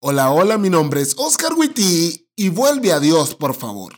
Hola, hola, mi nombre es Oscar Witty y vuelve a Dios, por favor.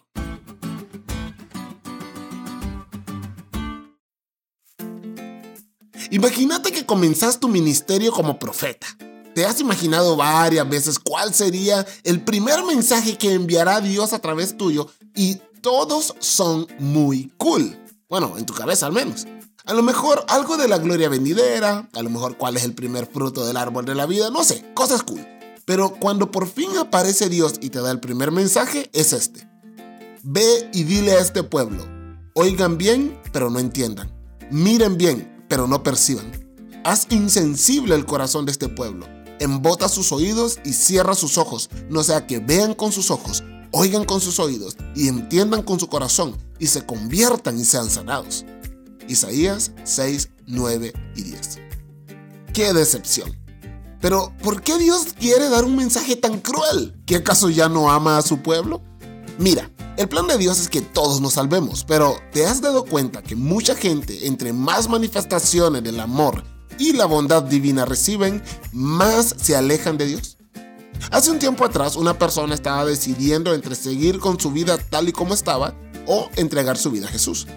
Imagínate que comenzas tu ministerio como profeta. ¿Te has imaginado varias veces cuál sería el primer mensaje que enviará Dios a través tuyo? Y todos son muy cool. Bueno, en tu cabeza al menos. A lo mejor algo de la gloria venidera, a lo mejor cuál es el primer fruto del árbol de la vida, no sé, cosas cool. Pero cuando por fin aparece Dios y te da el primer mensaje, es este. Ve y dile a este pueblo, oigan bien, pero no entiendan. Miren bien, pero no perciban. Haz insensible el corazón de este pueblo. Embota sus oídos y cierra sus ojos, no sea que vean con sus ojos, oigan con sus oídos y entiendan con su corazón y se conviertan y sean sanados. Isaías 6, 9 y 10. ¡Qué decepción! Pero, ¿por qué Dios quiere dar un mensaje tan cruel? ¿Que acaso ya no ama a su pueblo? Mira, el plan de Dios es que todos nos salvemos, pero ¿te has dado cuenta que mucha gente, entre más manifestaciones del amor y la bondad divina reciben, más se alejan de Dios? Hace un tiempo atrás, una persona estaba decidiendo entre seguir con su vida tal y como estaba o entregar su vida a Jesús.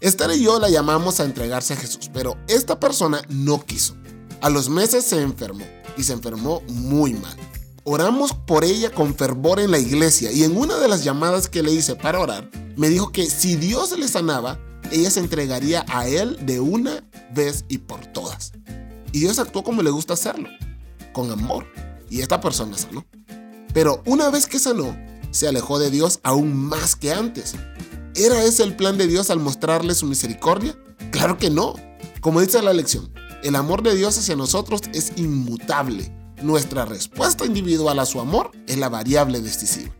Esther y yo la llamamos a entregarse a Jesús, pero esta persona no quiso. A los meses se enfermó y se enfermó muy mal. Oramos por ella con fervor en la iglesia y en una de las llamadas que le hice para orar, me dijo que si Dios le sanaba, ella se entregaría a él de una vez y por todas. Y Dios actuó como le gusta hacerlo, con amor. Y esta persona sanó. Pero una vez que sanó, se alejó de Dios aún más que antes. ¿Era ese el plan de Dios al mostrarle su misericordia? Claro que no. Como dice la lección, el amor de Dios hacia nosotros es inmutable. Nuestra respuesta individual a su amor es la variable decisiva.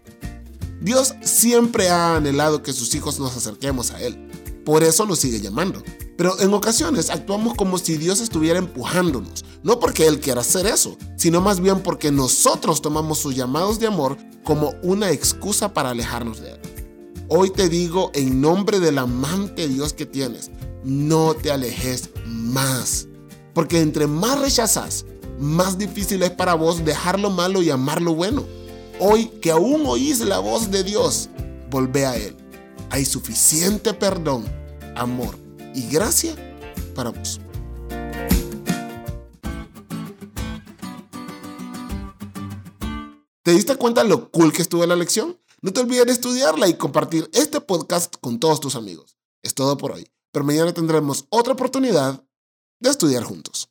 Dios siempre ha anhelado que sus hijos nos acerquemos a Él. Por eso nos sigue llamando. Pero en ocasiones actuamos como si Dios estuviera empujándonos. No porque Él quiera hacer eso, sino más bien porque nosotros tomamos sus llamados de amor como una excusa para alejarnos de Él. Hoy te digo en nombre del amante Dios que tienes, no te alejes más. Porque entre más rechazas, más difícil es para vos dejar lo malo y amar lo bueno. Hoy que aún oís la voz de Dios, volvé a Él. Hay suficiente perdón, amor y gracia para vos. ¿Te diste cuenta lo cool que estuvo la lección? No te olvides de estudiarla y compartir este podcast con todos tus amigos. Es todo por hoy, pero mañana tendremos otra oportunidad de estudiar juntos.